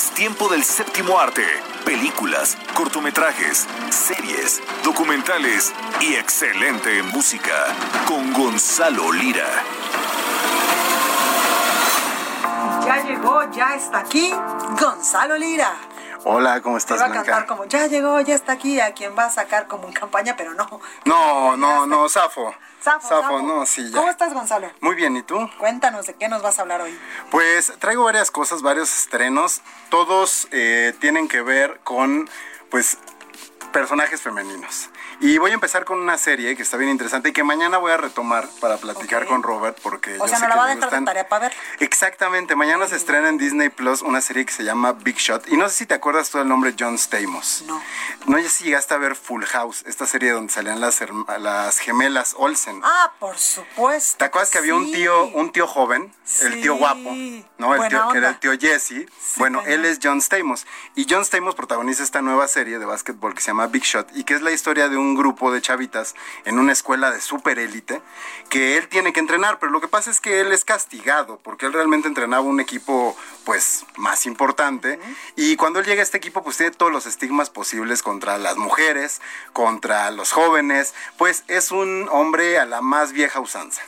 Es tiempo del séptimo arte. Películas, cortometrajes, series, documentales y excelente música. Con Gonzalo Lira. Ya llegó, ya está aquí Gonzalo Lira. Hola, ¿cómo estás, Te va a Blanca? cantar como, ya llegó, ya está aquí, a quien va a sacar como en campaña, pero no. No, [LAUGHS] no, no, Safo. Zafo. no, sí, ya. ¿Cómo estás, Gonzalo? Muy bien, ¿y tú? Cuéntanos de qué nos vas a hablar hoy. Pues traigo varias cosas, varios estrenos. Todos eh, tienen que ver con, pues, personajes femeninos. Y voy a empezar con una serie que está bien interesante y que mañana voy a retomar para platicar con Robert porque O yo sea, sé no la va a dejar de tarea para ver. Exactamente, mañana se estrena en Disney Plus una serie que se llama Big Shot. Y no sé si te acuerdas tú del nombre John Stamos. No. No sé si llegaste a ver Full House, esta serie donde salían las, gemelas Olsen. Ah, por supuesto. ¿Te acuerdas que había un tío, un tío joven, el tío guapo, ¿no? El tío, que era el tío Jesse. bueno, él es John Stamos. Y John Stamos protagoniza esta nueva serie de básquetbol que se llama Big Shot y que es la historia de un grupo de chavitas en una escuela de super élite que él tiene que entrenar. Pero lo que pasa es que él es castigado porque él realmente entrenaba un equipo pues más importante. Y cuando él llega a este equipo pues tiene todos los estigmas posibles contra las mujeres, contra los jóvenes. Pues es un hombre a la más vieja usanza.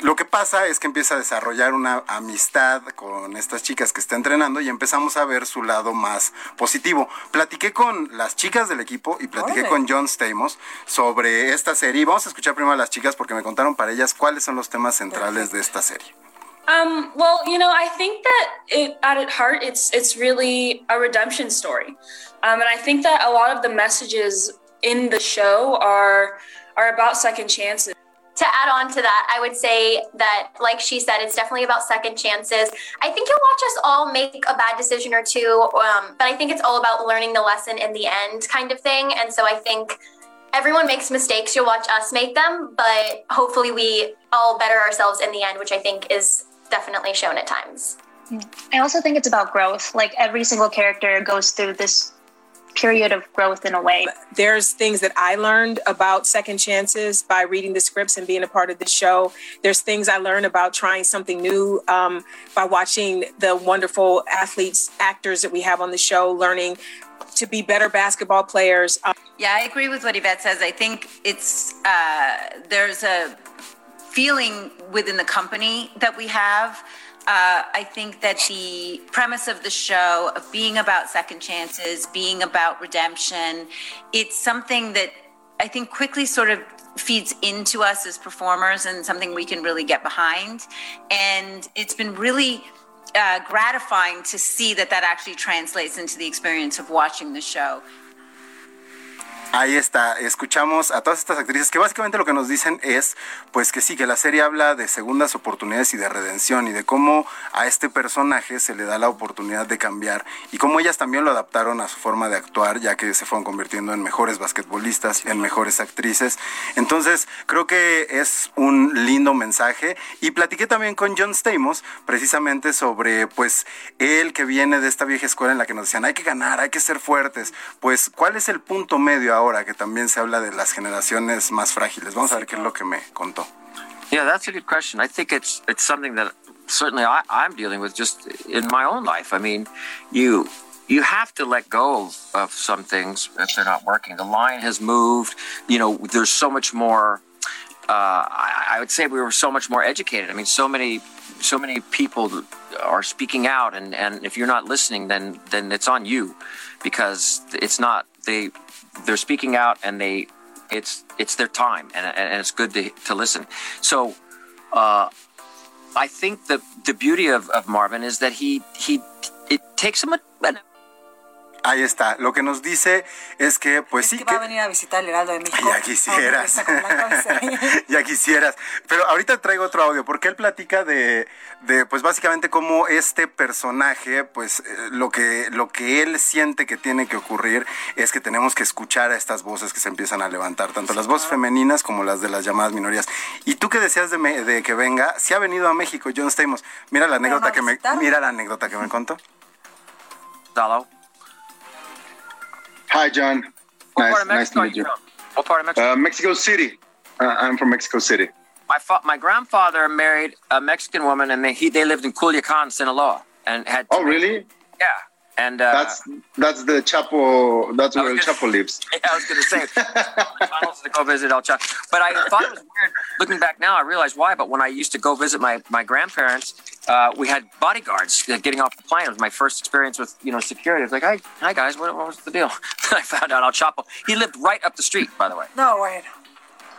Lo que pasa es que empieza a desarrollar una amistad con estas chicas que está entrenando y empezamos a ver su lado más positivo. Platiqué con las chicas del equipo y platiqué Órale. con John Stamos sobre esta serie. Vamos a escuchar primero a las chicas porque me contaron para ellas cuáles son los temas centrales de esta serie. Um, well, you know, I think that it, at its heart, it's it's really a redemption story, um, and I think that a lot of the messages in the show are are about second chances. To add on to that, I would say that, like she said, it's definitely about second chances. I think you'll watch us all make a bad decision or two, um, but I think it's all about learning the lesson in the end, kind of thing. And so I think everyone makes mistakes. You'll watch us make them, but hopefully we all better ourselves in the end, which I think is definitely shown at times. I also think it's about growth. Like every single character goes through this period of growth in a way. There's things that I learned about second chances by reading the scripts and being a part of the show. There's things I learned about trying something new um, by watching the wonderful athletes, actors that we have on the show, learning to be better basketball players. Um, Yeah, I agree with what Yvette says. I think it's uh, there's a feeling within the company that we have. Uh, I think that the premise of the show of being about second chances, being about redemption, it's something that I think quickly sort of feeds into us as performers and something we can really get behind. And it's been really uh, gratifying to see that that actually translates into the experience of watching the show. Ahí está, escuchamos a todas estas actrices que básicamente lo que nos dicen es, pues que sí, que la serie habla de segundas oportunidades y de redención y de cómo a este personaje se le da la oportunidad de cambiar y cómo ellas también lo adaptaron a su forma de actuar, ya que se fueron convirtiendo en mejores basquetbolistas, en mejores actrices. Entonces, creo que es un lindo mensaje y platiqué también con John Stamos precisamente sobre, pues, él que viene de esta vieja escuela en la que nos decían, hay que ganar, hay que ser fuertes. Pues, ¿cuál es el punto medio ahora que también se habla de las generaciones más frágiles? Vamos a ver qué es lo que me contó. Yeah, that's a good question. I think it's it's something that certainly I, I'm dealing with just in my own life. I mean, you you have to let go of, some things if they're not working. The line has moved. You know, there's so much more. Uh, I, I would say we were so much more educated. I mean, so many so many people are speaking out, and, and if you're not listening, then then it's on you, because it's not they they're speaking out and they it's it's their time and, and it's good to, to listen. So uh, I think the the beauty of, of Marvin is that he he it takes him a, Ahí está. Lo que nos dice es que, pues es sí. Que va a venir a visitar el Heraldo de México. Ya quisieras. [LAUGHS] [LAUGHS] ya quisieras. Pero ahorita traigo otro audio, porque él platica de, de, pues básicamente cómo este personaje, pues eh, lo que, lo que él siente que tiene que ocurrir es que tenemos que escuchar a estas voces que se empiezan a levantar, tanto las voces femeninas como las de las llamadas minorías. Y tú que decías de, me, de que venga, si ha venido a México, John Stamos. Mira la anécdota que me, mira la anécdota que me contó. Hello. Hi, John. What nice, part of Mexico nice to meet are you from? What part of Mexico? Uh, Mexico City. Uh, I'm from Mexico City. my fa- my grandfather married a Mexican woman, and they he they lived in Culiacan, Sinaloa, and had. Oh, really? Yeah, and uh, That's that's the Chapo. That's where El was Chapo lives. [LAUGHS] Yeah, I was going to say, [LAUGHS] to go visit El Chapo. But I thought it was weird. Looking back now, I realize why. But when I used to go visit my, my grandparents, uh, we had bodyguards getting off the plane. It was my first experience with you know security. I was like, hi, hi guys, what, what was the deal? [LAUGHS] I found out El Chapo. He lived right up the street, by the way. No, bueno.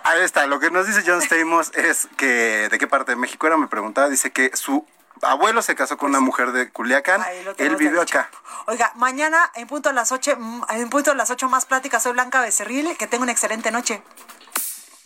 Ahí está, lo que nos dice John Stamos [LAUGHS] es que de qué parte de México era, me preguntaba, dice que su abuelo se casó con una mujer de Culiacán, él vivió acá. Oiga, mañana en punto a las 8, en punto a las 8 más pláticas, soy Blanca Becerril, que tenga una excelente noche.